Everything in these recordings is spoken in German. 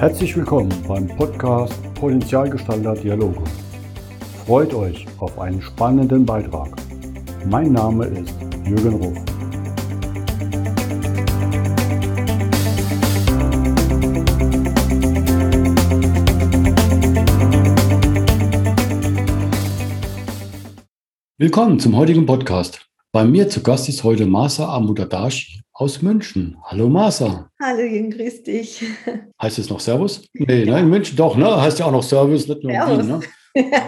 Herzlich willkommen beim Podcast Potenzialgestalter Dialoge. Freut euch auf einen spannenden Beitrag. Mein Name ist Jürgen Ruf. Willkommen zum heutigen Podcast. Bei mir zu Gast ist heute Masa Amudadashi aus München. Hallo Masa. Hallo Jürgen, grüß dich. Heißt es noch Servus? Nee, ja. ne, in München doch, ne? Heißt ja auch noch Service, nicht nur Servus. Wien, ne?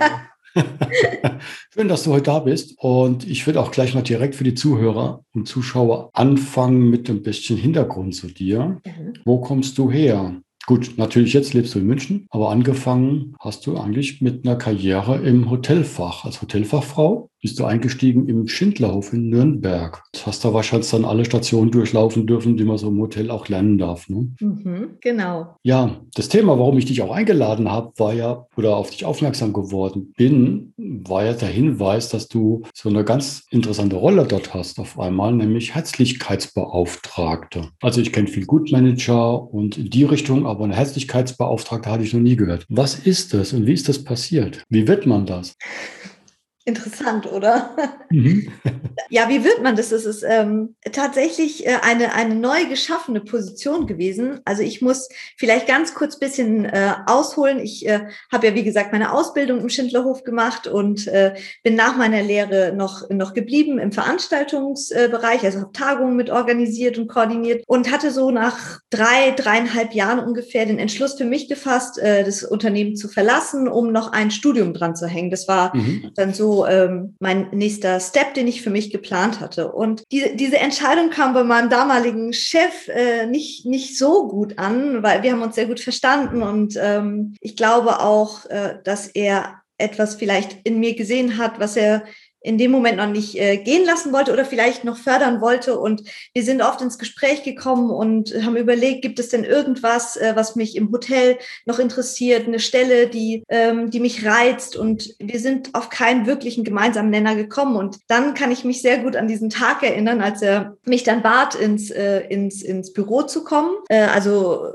Schön, dass du heute da bist. Und ich würde auch gleich mal direkt für die Zuhörer und Zuschauer anfangen mit ein bisschen Hintergrund zu dir. Mhm. Wo kommst du her? Gut, natürlich jetzt lebst du in München, aber angefangen hast du eigentlich mit einer Karriere im Hotelfach als Hotelfachfrau bist du eingestiegen im Schindlerhof in Nürnberg. Du hast da wahrscheinlich dann alle Stationen durchlaufen dürfen, die man so im Hotel auch lernen darf. Ne? Mhm, genau. Ja, das Thema, warum ich dich auch eingeladen habe, war ja, oder auf dich aufmerksam geworden bin, war ja der Hinweis, dass du so eine ganz interessante Rolle dort hast auf einmal, nämlich Herzlichkeitsbeauftragte. Also ich kenne viel Gutmanager und in die Richtung, aber eine Herzlichkeitsbeauftragte hatte ich noch nie gehört. Was ist das und wie ist das passiert? Wie wird man das? Interessant, oder? Mhm. ja, wie wird man das? Das ist ähm, tatsächlich äh, eine, eine neu geschaffene Position gewesen. Also ich muss vielleicht ganz kurz bisschen äh, ausholen. Ich äh, habe ja, wie gesagt, meine Ausbildung im Schindlerhof gemacht und äh, bin nach meiner Lehre noch, noch geblieben im Veranstaltungsbereich, also habe Tagungen mit organisiert und koordiniert und hatte so nach drei, dreieinhalb Jahren ungefähr den Entschluss für mich gefasst, äh, das Unternehmen zu verlassen, um noch ein Studium dran zu hängen. Das war mhm. dann so ähm, mein nächster Step, den ich für mich geplant hatte. Und die, diese Entscheidung kam bei meinem damaligen Chef äh, nicht, nicht so gut an, weil wir haben uns sehr gut verstanden und ähm, ich glaube auch, äh, dass er etwas vielleicht in mir gesehen hat, was er in dem Moment noch nicht äh, gehen lassen wollte oder vielleicht noch fördern wollte. Und wir sind oft ins Gespräch gekommen und haben überlegt, gibt es denn irgendwas, äh, was mich im Hotel noch interessiert, eine Stelle, die, ähm, die mich reizt. Und wir sind auf keinen wirklichen gemeinsamen Nenner gekommen. Und dann kann ich mich sehr gut an diesen Tag erinnern, als er mich dann bat, ins, äh, ins, ins Büro zu kommen. Äh, also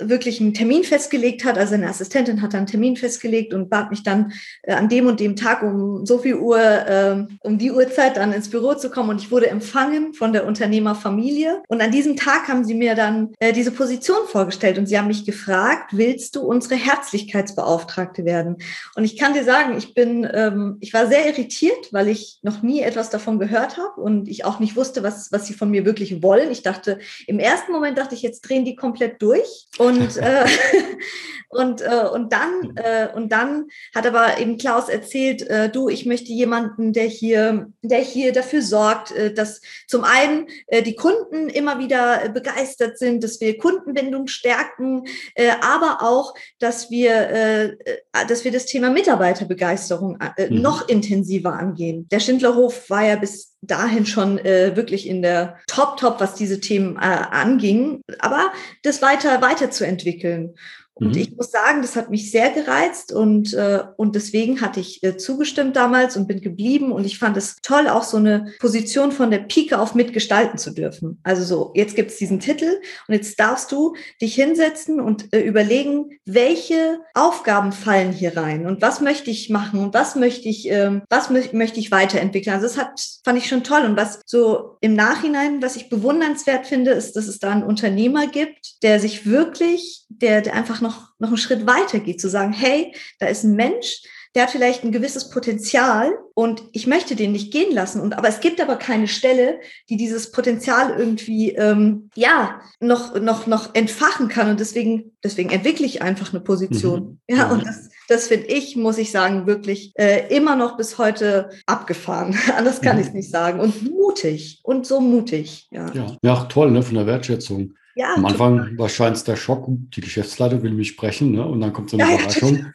wirklich einen Termin festgelegt hat. Also eine Assistentin hat dann einen Termin festgelegt und bat mich dann äh, an dem und dem Tag um so viel Uhr, äh, um die Uhrzeit dann ins Büro zu kommen. Und ich wurde empfangen von der Unternehmerfamilie. Und an diesem Tag haben sie mir dann äh, diese Position vorgestellt und sie haben mich gefragt, willst du unsere Herzlichkeitsbeauftragte werden? Und ich kann dir sagen, ich bin, ähm, ich war sehr irritiert, weil ich noch nie etwas davon gehört habe und ich auch nicht wusste, was, was sie von mir wirklich wollen. Ich dachte, im ersten Moment dachte ich, jetzt drehen die komplett durch. Und und, äh, und, äh, und, dann, äh, und dann hat aber eben Klaus erzählt, äh, du, ich möchte jemanden, der hier, der hier dafür sorgt, äh, dass zum einen äh, die Kunden immer wieder begeistert sind, dass wir Kundenbindung stärken, äh, aber auch, dass wir, äh, dass wir das Thema Mitarbeiterbegeisterung äh, mhm. noch intensiver angehen. Der Schindlerhof war ja bis dahin schon äh, wirklich in der Top, Top, was diese Themen äh, anging, aber das weiter, weiterzuentwickeln. Und mhm. ich muss sagen, das hat mich sehr gereizt und, äh, und deswegen hatte ich äh, zugestimmt damals und bin geblieben. Und ich fand es toll, auch so eine Position von der Pike auf mitgestalten zu dürfen. Also so, jetzt gibt es diesen Titel und jetzt darfst du dich hinsetzen und äh, überlegen, welche Aufgaben fallen hier rein und was möchte ich machen und was möchte ich, äh, was mö möchte ich weiterentwickeln. Also das hat, fand ich schon toll. Und was so im Nachhinein, was ich bewundernswert finde, ist, dass es da einen Unternehmer gibt, der sich wirklich, der, der einfach noch noch, noch einen Schritt weiter geht, zu sagen, hey, da ist ein Mensch, der hat vielleicht ein gewisses Potenzial und ich möchte den nicht gehen lassen. Und aber es gibt aber keine Stelle, die dieses Potenzial irgendwie ähm, ja noch noch noch entfachen kann. Und deswegen deswegen entwickle ich einfach eine Position. Mhm. Ja, und das das finde ich, muss ich sagen, wirklich äh, immer noch bis heute abgefahren. Anders kann mhm. ich es nicht sagen. Und mutig und so mutig. Ja, ja. ja toll, ne, von der Wertschätzung. Ja, Am Anfang total. wahrscheinlich der Schock, die Geschäftsleitung will mich sprechen ne? und dann kommt so eine ja, Überraschung.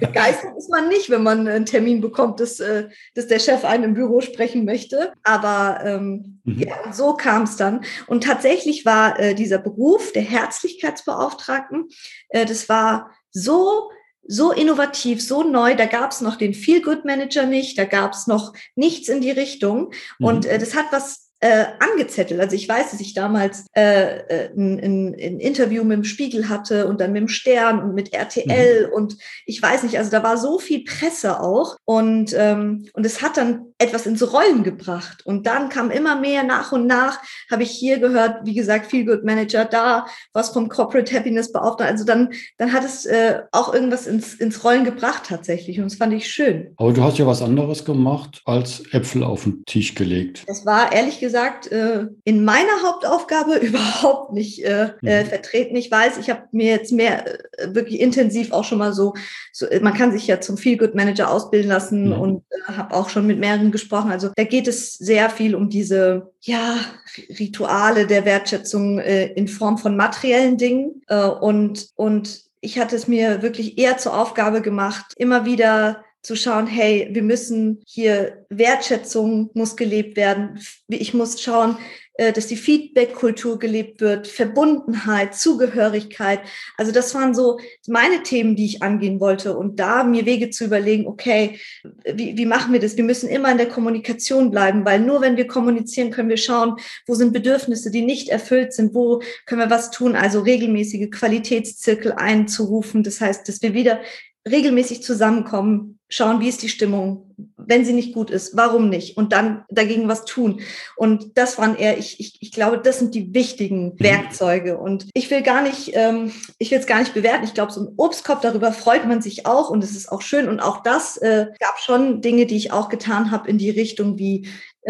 Begeistert ist man nicht, wenn man einen Termin bekommt, dass, äh, dass der Chef einen im Büro sprechen möchte. Aber ähm, mhm. ja, so kam es dann. Und tatsächlich war äh, dieser Beruf der Herzlichkeitsbeauftragten, äh, das war so so innovativ, so neu. Da gab es noch den Feel Good Manager nicht, da gab es noch nichts in die Richtung. Mhm. Und äh, das hat was äh, angezettelt. Also ich weiß, dass ich damals äh, äh ein, ein, ein, Interview mit dem Spiegel hatte und dann mit dem Stern und mit RTL mhm. und ich weiß nicht, also da war so viel Presse auch und, ähm, und es hat dann etwas ins Rollen gebracht. Und dann kam immer mehr nach und nach, habe ich hier gehört, wie gesagt, Feel Good Manager, da was vom Corporate Happiness Beauftragten. Also dann, dann hat es äh, auch irgendwas ins, ins Rollen gebracht tatsächlich. Und das fand ich schön. Aber du hast ja was anderes gemacht, als Äpfel auf den Tisch gelegt. Das war ehrlich gesagt äh, in meiner Hauptaufgabe überhaupt nicht äh, äh, mhm. vertreten. Ich weiß, ich habe mir jetzt mehr äh, wirklich intensiv auch schon mal so, so, man kann sich ja zum Feel Good Manager ausbilden lassen mhm. und äh, habe auch schon mit mehreren gesprochen. Also da geht es sehr viel um diese ja, Rituale der Wertschätzung äh, in Form von materiellen Dingen. Äh, und, und ich hatte es mir wirklich eher zur Aufgabe gemacht, immer wieder zu schauen, hey, wir müssen hier Wertschätzung muss gelebt werden. Ich muss schauen, äh, dass die Feedback-Kultur gelebt wird, Verbundenheit, Zugehörigkeit. Also das waren so meine Themen, die ich angehen wollte. Und da mir Wege zu überlegen, okay, wie, wie machen wir das? Wir müssen immer in der Kommunikation bleiben, weil nur wenn wir kommunizieren, können wir schauen, wo sind Bedürfnisse, die nicht erfüllt sind, wo können wir was tun. Also regelmäßige Qualitätszirkel einzurufen. Das heißt, dass wir wieder regelmäßig zusammenkommen, schauen, wie ist die Stimmung, wenn sie nicht gut ist, warum nicht und dann dagegen was tun. Und das waren eher, ich, ich, ich glaube, das sind die wichtigen mhm. Werkzeuge. Und ich will gar nicht, ähm, ich will es gar nicht bewerten. Ich glaube, so ein Obstkorb, darüber freut man sich auch und es ist auch schön. Und auch das äh, gab schon Dinge, die ich auch getan habe in die Richtung wie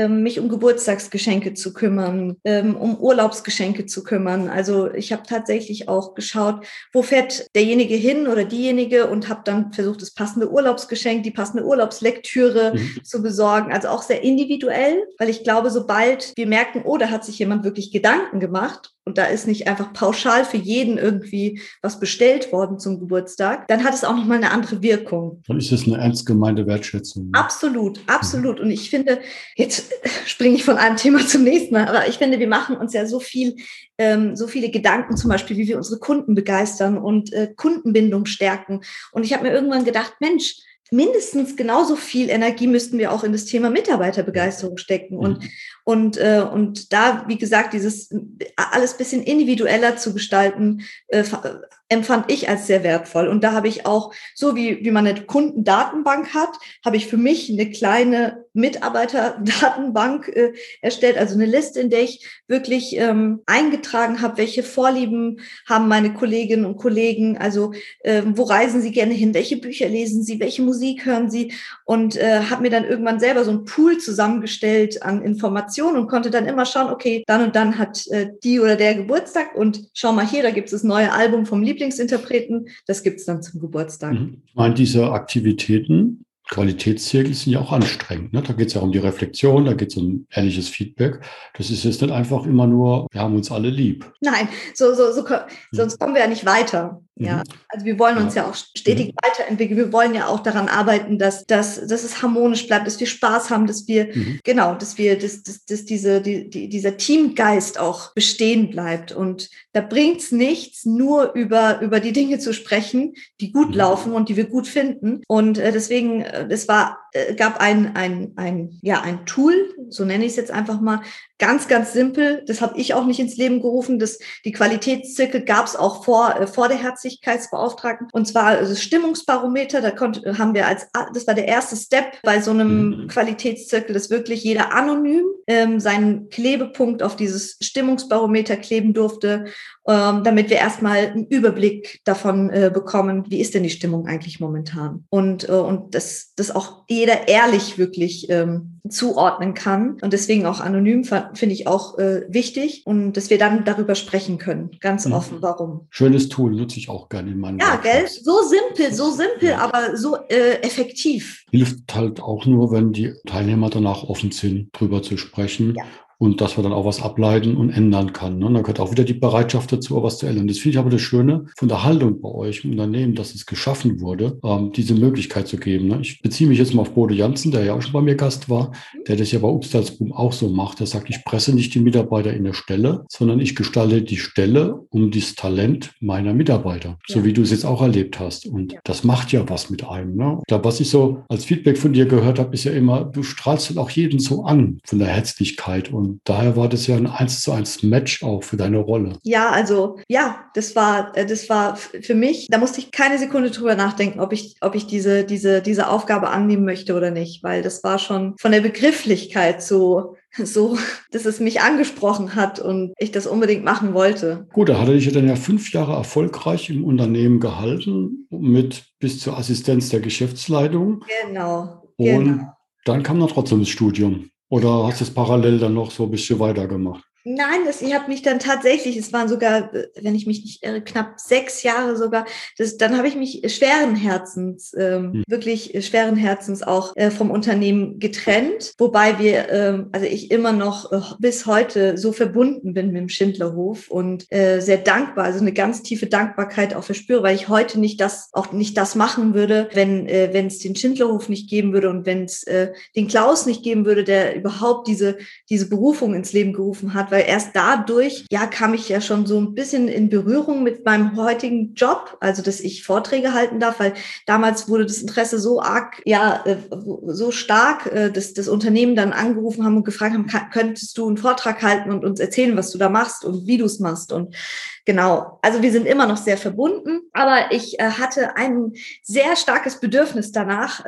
mich um Geburtstagsgeschenke zu kümmern, ähm, um Urlaubsgeschenke zu kümmern. Also ich habe tatsächlich auch geschaut, wo fährt derjenige hin oder diejenige und habe dann versucht, das passende Urlaubsgeschenk, die passende Urlaubslektüre mhm. zu besorgen. Also auch sehr individuell, weil ich glaube, sobald wir merken, oh, da hat sich jemand wirklich Gedanken gemacht und da ist nicht einfach pauschal für jeden irgendwie was bestellt worden zum Geburtstag, dann hat es auch nochmal eine andere Wirkung. Dann ist es eine ernst gemeinte Wertschätzung. Absolut, absolut. Und ich finde, jetzt springe ich von einem Thema zum nächsten, aber ich finde, wir machen uns ja so viel, ähm, so viele Gedanken, zum Beispiel, wie wir unsere Kunden begeistern und äh, Kundenbindung stärken. Und ich habe mir irgendwann gedacht, Mensch, mindestens genauso viel Energie müssten wir auch in das Thema Mitarbeiterbegeisterung stecken. Und, mhm. und, äh, und da, wie gesagt, dieses alles bisschen individueller zu gestalten, äh, empfand ich als sehr wertvoll. Und da habe ich auch, so wie, wie man eine Kundendatenbank hat, habe ich für mich eine kleine Mitarbeiterdatenbank äh, erstellt, also eine Liste, in der ich wirklich ähm, eingetragen habe, welche Vorlieben haben meine Kolleginnen und Kollegen, also ähm, wo reisen sie gerne hin, welche Bücher lesen sie, welche Musik hören sie? Und äh, habe mir dann irgendwann selber so ein Pool zusammengestellt an Informationen und konnte dann immer schauen, okay, dann und dann hat äh, die oder der Geburtstag und schau mal hier, da gibt es das neue Album vom Lieblingsinterpreten, das gibt es dann zum Geburtstag. Mhm. Ich meine, diese Aktivitäten, Qualitätszirkel sind ja auch anstrengend. Ne? Da geht es ja um die Reflexion, da geht es um ehrliches Feedback. Das ist jetzt nicht einfach immer nur, wir haben uns alle lieb. Nein, so, so, so, sonst kommen wir ja nicht weiter. Ja, mhm. also wir wollen uns ja, ja auch stetig mhm. weiterentwickeln. Wir wollen ja auch daran arbeiten, dass, dass, dass es harmonisch bleibt, dass wir Spaß haben, dass wir, mhm. genau, dass wir, dass, dass, dass diese, die, die, dieser Teamgeist auch bestehen bleibt. Und da bringt es nichts, nur über, über die Dinge zu sprechen, die gut mhm. laufen und die wir gut finden. Und äh, deswegen, es war äh, gab ein, ein, ein, ja, ein Tool, so nenne ich es jetzt einfach mal, ganz, ganz simpel. Das habe ich auch nicht ins Leben gerufen. Das, die Qualitätszirkel gab es auch vor, äh, vor der Herzlichkeitsbeauftragten. Und zwar das Stimmungsbarometer. Da konnte, haben wir als, das war der erste Step bei so einem mhm. Qualitätszirkel, dass wirklich jeder anonym ähm, seinen Klebepunkt auf dieses Stimmungsbarometer kleben durfte, ähm, damit wir erstmal einen Überblick davon äh, bekommen, wie ist denn die Stimmung eigentlich momentan. Und, äh, und das, das auch jeder ehrlich wirklich ähm, zuordnen kann. Und deswegen auch anonym finde ich auch äh, wichtig und dass wir dann darüber sprechen können, ganz mhm. offen, warum. Schönes Tool, nutze ich auch gerne in meinen Ja, gell? So simpel, so simpel, ja. aber so äh, effektiv. Hilft halt auch nur, wenn die Teilnehmer danach offen sind, drüber zu sprechen. Ja und dass man dann auch was ableiten und ändern kann. Ne? Und dann gehört auch wieder die Bereitschaft dazu, auch was zu ändern. Das finde ich aber das Schöne von der Haltung bei euch im Unternehmen, dass es geschaffen wurde, ähm, diese Möglichkeit zu geben. Ne? Ich beziehe mich jetzt mal auf Bodo Janssen, der ja auch schon bei mir Gast war, der das ja bei Upstalsboom auch so macht. Der sagt, ich presse nicht die Mitarbeiter in der Stelle, sondern ich gestalte die Stelle um das Talent meiner Mitarbeiter, ja. so wie du es jetzt auch erlebt hast. Und ja. das macht ja was mit einem. Ne? Da, was ich so als Feedback von dir gehört habe, ist ja immer, du strahlst halt auch jeden so an von der Herzlichkeit und von daher war das ja ein eins zu eins Match auch für deine Rolle. Ja, also ja, das war, äh, das war für mich, da musste ich keine Sekunde drüber nachdenken, ob ich, ob ich diese, diese, diese Aufgabe annehmen möchte oder nicht, weil das war schon von der Begrifflichkeit so, so, dass es mich angesprochen hat und ich das unbedingt machen wollte. Gut, da hat er dich ja dann ja fünf Jahre erfolgreich im Unternehmen gehalten, mit bis zur Assistenz der Geschäftsleitung. Genau. Und genau. dann kam dann trotzdem das Studium. Oder hast du es parallel dann noch so ein bisschen weitergemacht? Nein, das, ich habe mich dann tatsächlich, es waren sogar, wenn ich mich nicht irre, knapp sechs Jahre sogar, das, dann habe ich mich schweren Herzens, ähm, hm. wirklich schweren Herzens auch äh, vom Unternehmen getrennt, wobei wir, ähm, also ich immer noch äh, bis heute so verbunden bin mit dem Schindlerhof und äh, sehr dankbar, also eine ganz tiefe Dankbarkeit auch verspüre, weil ich heute nicht das, auch nicht das machen würde, wenn äh, wenn es den Schindlerhof nicht geben würde und wenn es äh, den Klaus nicht geben würde, der überhaupt diese, diese Berufung ins Leben gerufen hat, weil erst dadurch, ja, kam ich ja schon so ein bisschen in Berührung mit meinem heutigen Job, also dass ich Vorträge halten darf, weil damals wurde das Interesse so arg, ja, äh, so stark, äh, dass das Unternehmen dann angerufen haben und gefragt haben, könntest du einen Vortrag halten und uns erzählen, was du da machst und wie du es machst und Genau, also wir sind immer noch sehr verbunden, aber ich äh, hatte ein sehr starkes Bedürfnis danach,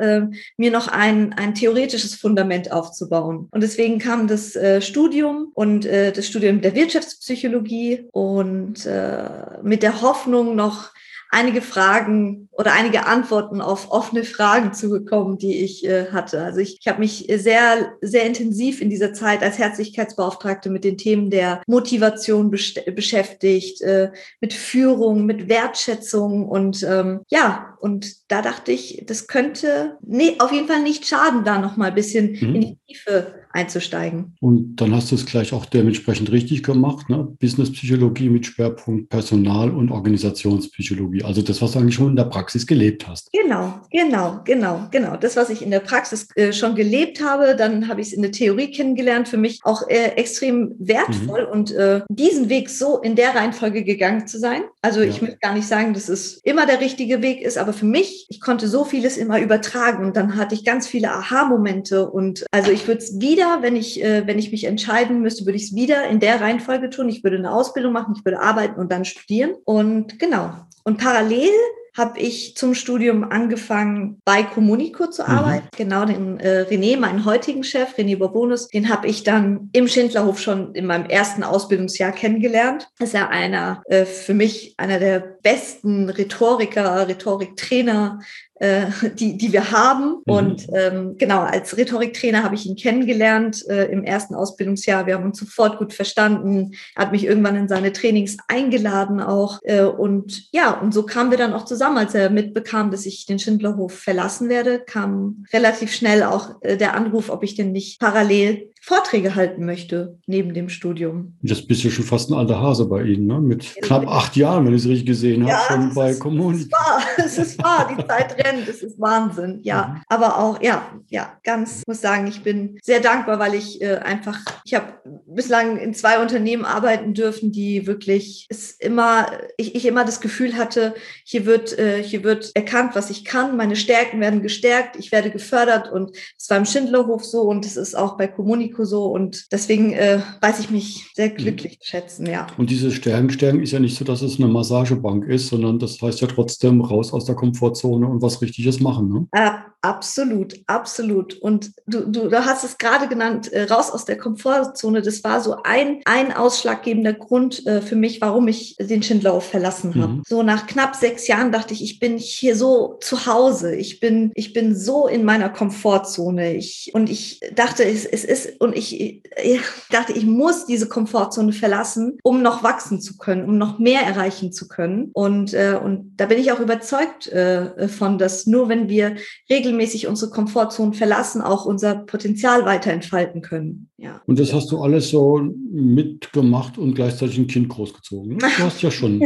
mir noch ein, ein theoretisches Fundament aufzubauen. Und deswegen kam das Studium und das Studium der Wirtschaftspsychologie und äh, mit der Hoffnung noch einige Fragen oder einige Antworten auf offene Fragen zu bekommen, die ich äh, hatte. Also ich, ich habe mich sehr, sehr intensiv in dieser Zeit als Herzlichkeitsbeauftragte mit den Themen der Motivation beschäftigt, äh, mit Führung, mit Wertschätzung und ähm, ja, und da dachte ich, das könnte nee, auf jeden Fall nicht schaden, da noch mal ein bisschen mhm. in die Tiefe einzusteigen. Und dann hast du es gleich auch dementsprechend richtig gemacht, ne? Businesspsychologie mit Schwerpunkt Personal- und Organisationspsychologie. Also das, was du eigentlich schon in der Praxis gelebt hast. Genau, genau, genau, genau. Das, was ich in der Praxis äh, schon gelebt habe, dann habe ich es in der Theorie kennengelernt, für mich auch äh, extrem wertvoll mhm. und äh, diesen Weg so in der Reihenfolge gegangen zu sein. Also ja. ich möchte gar nicht sagen, dass es immer der richtige Weg ist, aber für mich, ich konnte so vieles immer übertragen und dann hatte ich ganz viele Aha-Momente und also ich würde es wieder wieder, wenn ich, äh, wenn ich mich entscheiden müsste, würde ich es wieder in der Reihenfolge tun. Ich würde eine Ausbildung machen, ich würde arbeiten und dann studieren. Und genau. Und parallel habe ich zum Studium angefangen, bei Communico zu mhm. arbeiten. Mhm. Genau, den äh, René, meinen heutigen Chef, René Borbonus, den habe ich dann im Schindlerhof schon in meinem ersten Ausbildungsjahr kennengelernt. Das ist ja einer, äh, für mich einer der besten Rhetoriker, Rhetoriktrainer, die, die wir haben. Mhm. Und ähm, genau, als Rhetoriktrainer habe ich ihn kennengelernt äh, im ersten Ausbildungsjahr. Wir haben uns sofort gut verstanden. Er hat mich irgendwann in seine Trainings eingeladen auch. Äh, und ja, und so kamen wir dann auch zusammen. Als er mitbekam, dass ich den Schindlerhof verlassen werde, kam relativ schnell auch äh, der Anruf, ob ich denn nicht parallel Vorträge halten möchte neben dem Studium. Das bist ja schon fast ein alter Hase bei Ihnen, ne? mit ja, knapp acht Jahren, wenn ich es richtig gesehen ja, habe, schon bei Kommunik. Es ist wahr, die Zeit rennt, es ist Wahnsinn, ja. Mhm. Aber auch, ja, ja, ganz, muss sagen, ich bin sehr dankbar, weil ich äh, einfach, ich habe bislang in zwei Unternehmen arbeiten dürfen, die wirklich es immer, ich, ich immer das Gefühl hatte, hier wird, äh, hier wird erkannt, was ich kann, meine Stärken werden gestärkt, ich werde gefördert und es war im Schindlerhof so und es ist auch bei Kommunik Risiko so und deswegen äh, weiß ich mich sehr mhm. glücklich mhm. schätzen, ja. Und diese Stärken, ist ja nicht so, dass es eine Massagebank ist, sondern das heißt ja trotzdem raus aus der Komfortzone und was Richtiges machen. Ne? Äh, absolut, absolut. Und du, du, du hast es gerade genannt, äh, raus aus der Komfortzone. Das war so ein, ein ausschlaggebender Grund äh, für mich, warum ich den Schindlerhof verlassen habe. Mhm. So nach knapp sechs Jahren dachte ich, ich bin hier so zu Hause. Ich bin, ich bin so in meiner Komfortzone. Ich, und ich dachte, es, es ist und ich, ich dachte, ich muss diese Komfortzone verlassen, um noch wachsen zu können, um noch mehr erreichen zu können. Und, äh, und da bin ich auch überzeugt äh, von, dass nur wenn wir regelmäßig unsere Komfortzone verlassen, auch unser Potenzial weiter entfalten können. Ja. Und das hast du alles so mitgemacht und gleichzeitig ein Kind großgezogen. Du hast ja schon,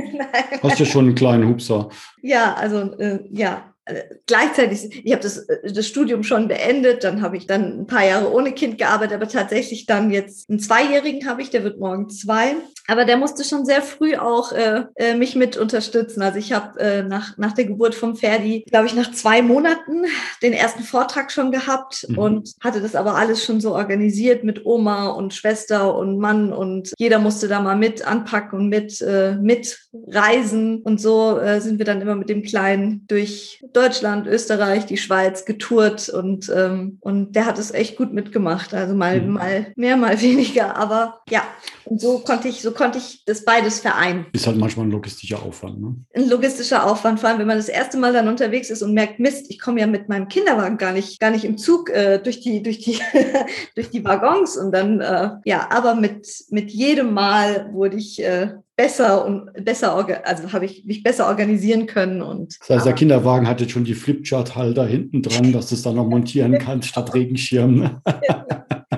hast ja schon einen kleinen Hupser. Ja, also äh, ja, äh, gleichzeitig, ich habe das, äh, das Studium schon beendet, dann habe ich dann ein paar Jahre ohne Kind gearbeitet, aber tatsächlich dann jetzt einen Zweijährigen habe ich, der wird morgen zwei. Aber der musste schon sehr früh auch äh, äh mich mit unterstützen. Also ich habe äh, nach, nach der Geburt vom Ferdi, glaube ich, nach zwei Monaten den ersten Vortrag schon gehabt mhm. und hatte das aber alles schon so organisiert mit Oma und Schwester und Mann und jeder musste da mal mit anpacken und mit, äh, mitreisen. Und so äh, sind wir dann immer mit dem Kleinen durch Deutschland, Österreich, die Schweiz getourt und, ähm, und der hat es echt gut mitgemacht. Also mal, mhm. mal mehr, mal weniger. Aber ja, und so konnte ich, so konnte ich das beides vereinen. Ist halt manchmal ein logistischer Aufwand, ne? Ein logistischer Aufwand, vor allem wenn man das erste Mal dann unterwegs ist und merkt, Mist, ich komme ja mit meinem Kinderwagen gar nicht, gar nicht im Zug äh, durch die, durch die, durch die Waggons und dann, äh, ja, aber mit, mit jedem Mal wurde ich äh, besser und besser, also habe ich mich besser organisieren können. Und, das heißt, der Kinderwagen hat jetzt schon die Flipchart-Halter hinten dran, dass du es dann noch montieren kannst statt Regenschirm.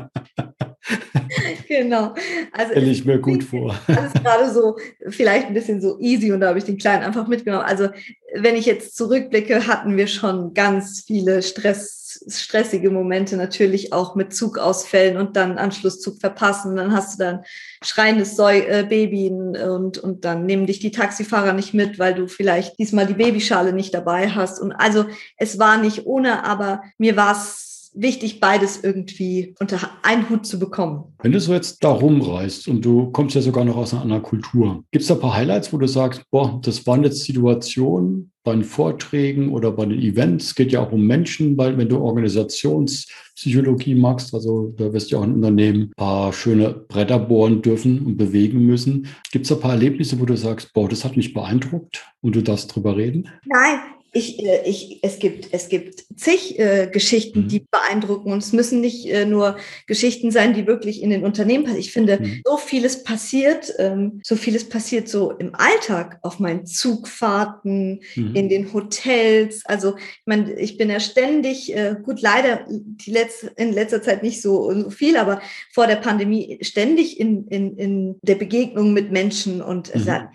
Genau. Also Stelle ich mir gut vor. Das ist gerade so, vielleicht ein bisschen so easy und da habe ich den Kleinen einfach mitgenommen. Also wenn ich jetzt zurückblicke, hatten wir schon ganz viele Stress, stressige Momente, natürlich auch mit Zugausfällen und dann Anschlusszug verpassen. Dann hast du dann schreiendes Säu äh, Baby und, und dann nehmen dich die Taxifahrer nicht mit, weil du vielleicht diesmal die Babyschale nicht dabei hast. Und also es war nicht ohne, aber mir war es wichtig, beides irgendwie unter einen Hut zu bekommen. Wenn du so jetzt da rumreist und du kommst ja sogar noch aus einer anderen Kultur, gibt es da ein paar Highlights, wo du sagst, boah, das waren jetzt Situationen bei den Vorträgen oder bei den Events, es geht ja auch um Menschen, weil wenn du Organisationspsychologie machst, also da wirst du ja auch ein Unternehmen ein paar schöne Bretter bohren dürfen und bewegen müssen. Gibt es ein paar Erlebnisse, wo du sagst, boah, das hat mich beeindruckt und du darfst drüber reden? Nein, ich, äh, ich, es gibt, es gibt zig äh, Geschichten, mhm. die beeindrucken. Und es müssen nicht äh, nur Geschichten sein, die wirklich in den Unternehmen passieren. Ich finde, mhm. so vieles passiert, ähm, so vieles passiert so im Alltag, auf meinen Zugfahrten, mhm. in den Hotels. Also, ich meine, ich bin ja ständig, äh, gut, leider die letzte, in letzter Zeit nicht so, so viel, aber vor der Pandemie ständig in, in, in der Begegnung mit Menschen. Und mhm. da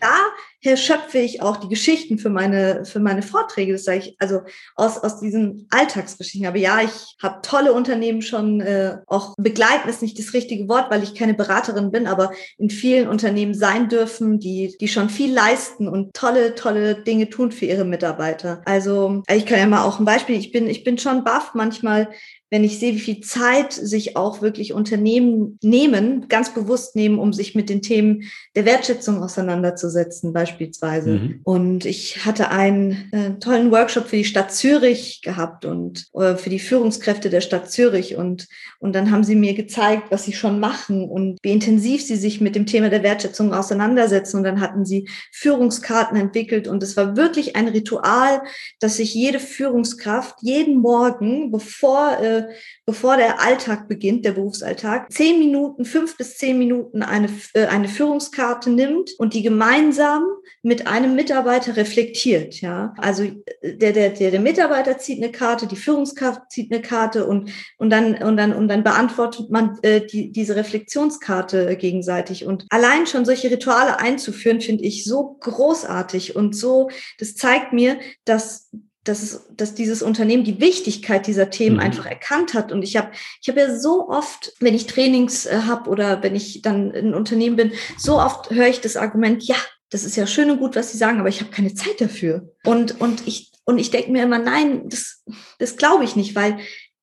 schöpfe ich auch die Geschichten für meine, für meine Vorträge. Das sage ich also aus, aus diesen Alltagsgeschichten. Aber ja, ich habe tolle Unternehmen schon äh, auch begleiten, ist nicht das richtige Wort, weil ich keine Beraterin bin, aber in vielen Unternehmen sein dürfen, die, die schon viel leisten und tolle, tolle Dinge tun für ihre Mitarbeiter. Also ich kann ja mal auch ein Beispiel, ich bin, ich bin schon baff manchmal, wenn ich sehe, wie viel Zeit sich auch wirklich Unternehmen nehmen, ganz bewusst nehmen, um sich mit den Themen der Wertschätzung auseinanderzusetzen, beispielsweise. Mhm. Und ich hatte einen äh, tollen Workshop für die Stadt Zürich gehabt und äh, für die Führungskräfte der Stadt Zürich. Und, und dann haben sie mir gezeigt, was sie schon machen und wie intensiv sie sich mit dem Thema der Wertschätzung auseinandersetzen. Und dann hatten sie Führungskarten entwickelt. Und es war wirklich ein Ritual, dass sich jede Führungskraft jeden Morgen, bevor äh, bevor der Alltag beginnt, der Berufsalltag, zehn Minuten, fünf bis zehn Minuten eine, äh, eine Führungskarte nimmt und die gemeinsam mit einem Mitarbeiter reflektiert. Ja, also äh, der, der, der, der Mitarbeiter zieht eine Karte, die Führungskraft zieht eine Karte und, und dann, und dann, und dann beantwortet man äh, die, diese Reflexionskarte gegenseitig. Und allein schon solche Rituale einzuführen, finde ich so großartig und so, das zeigt mir, dass dass, es, dass dieses Unternehmen die Wichtigkeit dieser Themen mhm. einfach erkannt hat. Und ich habe ich hab ja so oft, wenn ich Trainings äh, habe oder wenn ich dann in Unternehmen bin, so oft höre ich das Argument, ja, das ist ja schön und gut, was Sie sagen, aber ich habe keine Zeit dafür. Und, und ich, und ich denke mir immer, nein, das, das glaube ich nicht, weil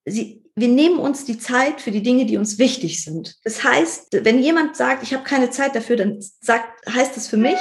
sie, wir nehmen uns die Zeit für die Dinge, die uns wichtig sind. Das heißt, wenn jemand sagt, ich habe keine Zeit dafür, dann sagt, heißt das für mich,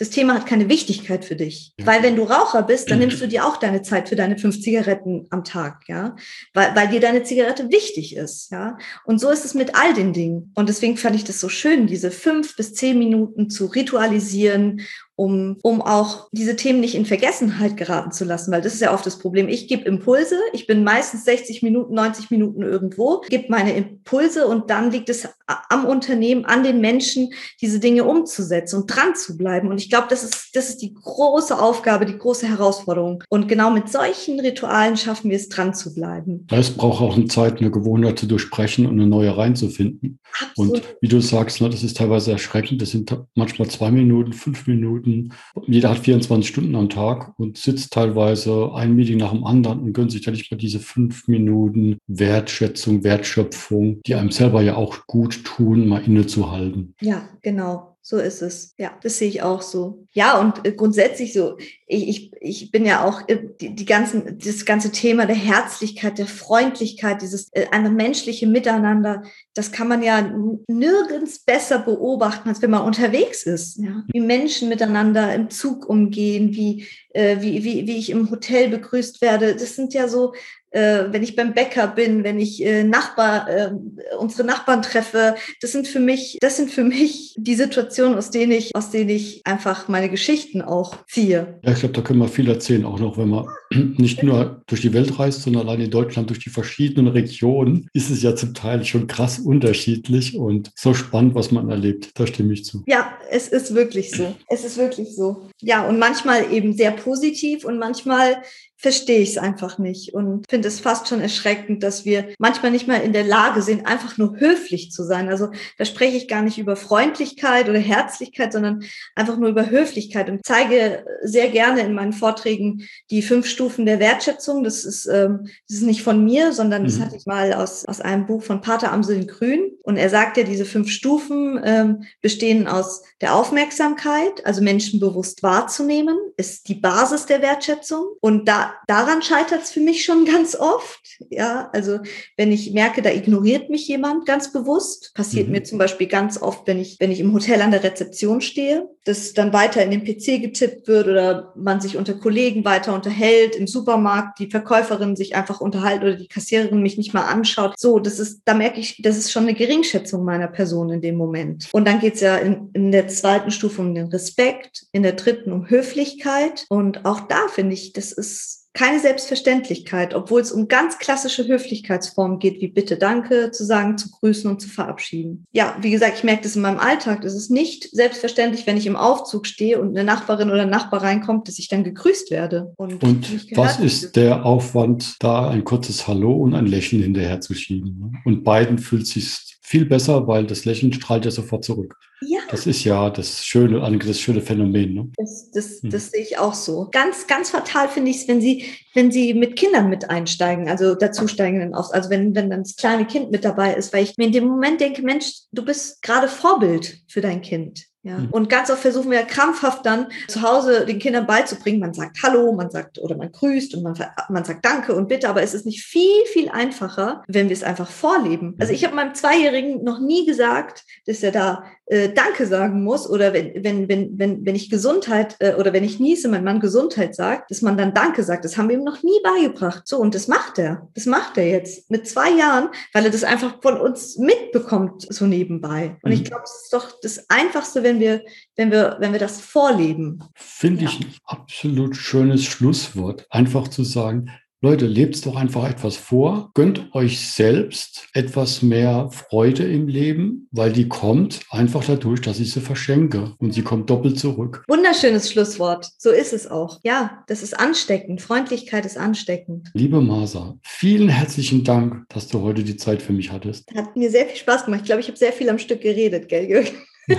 das Thema hat keine Wichtigkeit für dich. Weil wenn du Raucher bist, dann nimmst du dir auch deine Zeit für deine fünf Zigaretten am Tag, ja, weil, weil dir deine Zigarette wichtig ist, ja. Und so ist es mit all den Dingen. Und deswegen fand ich das so schön, diese fünf bis zehn Minuten zu ritualisieren um, um auch diese Themen nicht in Vergessenheit geraten zu lassen, weil das ist ja oft das Problem. Ich gebe Impulse, ich bin meistens 60 Minuten, 90 Minuten irgendwo, gebe meine Impulse und dann liegt es am Unternehmen, an den Menschen, diese Dinge umzusetzen und dran zu bleiben. Und ich glaube, das ist, das ist die große Aufgabe, die große Herausforderung. Und genau mit solchen Ritualen schaffen wir es, dran zu bleiben. Es braucht auch eine Zeit, eine Gewohnheit zu durchsprechen und eine neue reinzufinden. Absolut. Und wie du sagst, ne, das ist teilweise erschreckend. Das sind manchmal zwei Minuten, fünf Minuten, Minuten. Jeder hat 24 Stunden am Tag und sitzt teilweise ein Meeting nach dem anderen und gönnt sich da nicht mal diese fünf Minuten Wertschätzung, Wertschöpfung, die einem selber ja auch gut tun, mal innezuhalten. Ja, genau. So ist es. Ja, das sehe ich auch so. Ja, und äh, grundsätzlich so, ich, ich, ich bin ja auch äh, die, die ganzen, das ganze Thema der Herzlichkeit, der Freundlichkeit, dieses äh, eine menschliche Miteinander, das kann man ja nirgends besser beobachten, als wenn man unterwegs ist. Ja? Wie Menschen miteinander im Zug umgehen, wie, äh, wie, wie, wie ich im Hotel begrüßt werde. Das sind ja so wenn ich beim Bäcker bin, wenn ich äh, Nachbar, äh, unsere Nachbarn treffe, das sind für mich, das sind für mich die Situationen, aus denen ich, aus denen ich einfach meine Geschichten auch ziehe. Ja, ich glaube, da können wir viel erzählen, auch noch, wenn man nicht nur durch die Welt reist, sondern allein in Deutschland durch die verschiedenen Regionen, ist es ja zum Teil schon krass unterschiedlich und so spannend, was man erlebt. Da stimme ich zu. Ja, es ist wirklich so. Es ist wirklich so. Ja, und manchmal eben sehr positiv und manchmal verstehe ich es einfach nicht und finde es fast schon erschreckend, dass wir manchmal nicht mal in der Lage sind, einfach nur höflich zu sein. Also da spreche ich gar nicht über Freundlichkeit oder Herzlichkeit, sondern einfach nur über Höflichkeit und zeige sehr gerne in meinen Vorträgen die fünf Stufen der Wertschätzung. Das ist, ähm, das ist nicht von mir, sondern das mhm. hatte ich mal aus, aus einem Buch von Pater Amseln Grün. Und er sagt ja, diese fünf Stufen ähm, bestehen aus der Aufmerksamkeit, also Menschen bewusst wahrzunehmen, ist die Basis der Wertschätzung. Und da daran scheitert es für mich schon ganz oft. Ja, also wenn ich merke, da ignoriert mich jemand ganz bewusst, passiert mhm. mir zum Beispiel ganz oft, wenn ich, wenn ich im Hotel an der Rezeption stehe, dass dann weiter in den PC getippt wird oder man sich unter Kollegen weiter unterhält, im Supermarkt die Verkäuferin sich einfach unterhält oder die Kassiererin mich nicht mal anschaut. So, das ist, da merke ich, das ist schon eine Geringschätzung meiner Person in dem Moment. Und dann geht es ja in, in der zweiten Stufe um den Respekt, in der dritten um Höflichkeit. Und auch da finde ich, das ist keine Selbstverständlichkeit, obwohl es um ganz klassische Höflichkeitsformen geht, wie bitte, danke zu sagen, zu grüßen und zu verabschieden. Ja, wie gesagt, ich merke das in meinem Alltag. Das ist nicht selbstverständlich, wenn ich im Aufzug stehe und eine Nachbarin oder ein Nachbar reinkommt, dass ich dann gegrüßt werde. Und, und was ist der Aufwand, da ein kurzes Hallo und ein Lächeln hinterher zu schieben? Und beiden fühlt sich viel besser, weil das Lächeln strahlt ja sofort zurück. Ja. Das ist ja das schöne, das schöne Phänomen. Ne? Das, das, hm. das sehe ich auch so. Ganz, ganz fatal finde ich es, wenn Sie, wenn Sie mit Kindern mit einsteigen, also dazusteigen. Also wenn, wenn dann das kleine Kind mit dabei ist, weil ich mir in dem Moment denke, Mensch, du bist gerade Vorbild für dein Kind. Ja. Mhm. Und ganz oft versuchen wir krampfhaft dann zu Hause den Kindern beizubringen, man sagt Hallo, man sagt oder man grüßt und man, man sagt Danke und Bitte, aber es ist nicht viel, viel einfacher, wenn wir es einfach vorleben. Also ich habe meinem Zweijährigen noch nie gesagt, dass er da äh, Danke sagen muss oder wenn, wenn, wenn, wenn, wenn ich Gesundheit äh, oder wenn ich niese, mein Mann Gesundheit sagt, dass man dann Danke sagt. Das haben wir ihm noch nie beigebracht. So, und das macht er. Das macht er jetzt mit zwei Jahren, weil er das einfach von uns mitbekommt, so nebenbei. Und mhm. ich glaube, es ist doch das Einfachste, wenn wir, wenn wir, wenn wir das vorleben. Finde ja. ich ein absolut schönes Schlusswort. Einfach zu sagen, Leute, lebt doch einfach etwas vor, gönnt euch selbst etwas mehr Freude im Leben, weil die kommt einfach dadurch, dass ich sie verschenke und sie kommt doppelt zurück. Wunderschönes Schlusswort. So ist es auch. Ja, das ist ansteckend. Freundlichkeit ist ansteckend. Liebe Masa, vielen herzlichen Dank, dass du heute die Zeit für mich hattest. Hat mir sehr viel Spaß gemacht. Ich glaube, ich habe sehr viel am Stück geredet, gell, Jürgen?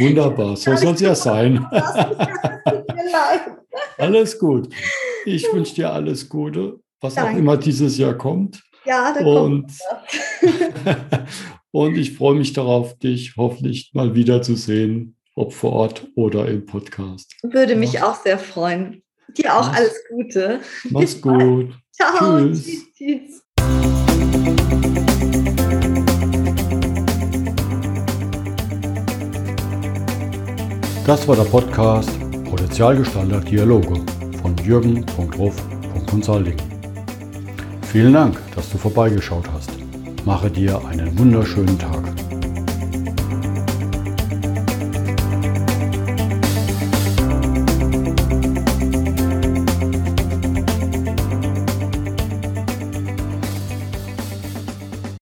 Wunderbar, so soll es ja sein. Alles gut. Ich wünsche dir alles Gute, was Danke. auch immer dieses Jahr kommt. Ja, da und, kommt und ich freue mich darauf, dich hoffentlich mal wiederzusehen, ob vor Ort oder im Podcast. Würde mich Mach's. auch sehr freuen. Dir auch Mach's. alles Gute. Mach's gut. Ciao. Tschüss. tschüss, tschüss. Das war der Podcast Potenzialgestalter Dialoge von jürgen.ruff.consulting. Vielen Dank, dass du vorbeigeschaut hast. Mache dir einen wunderschönen Tag.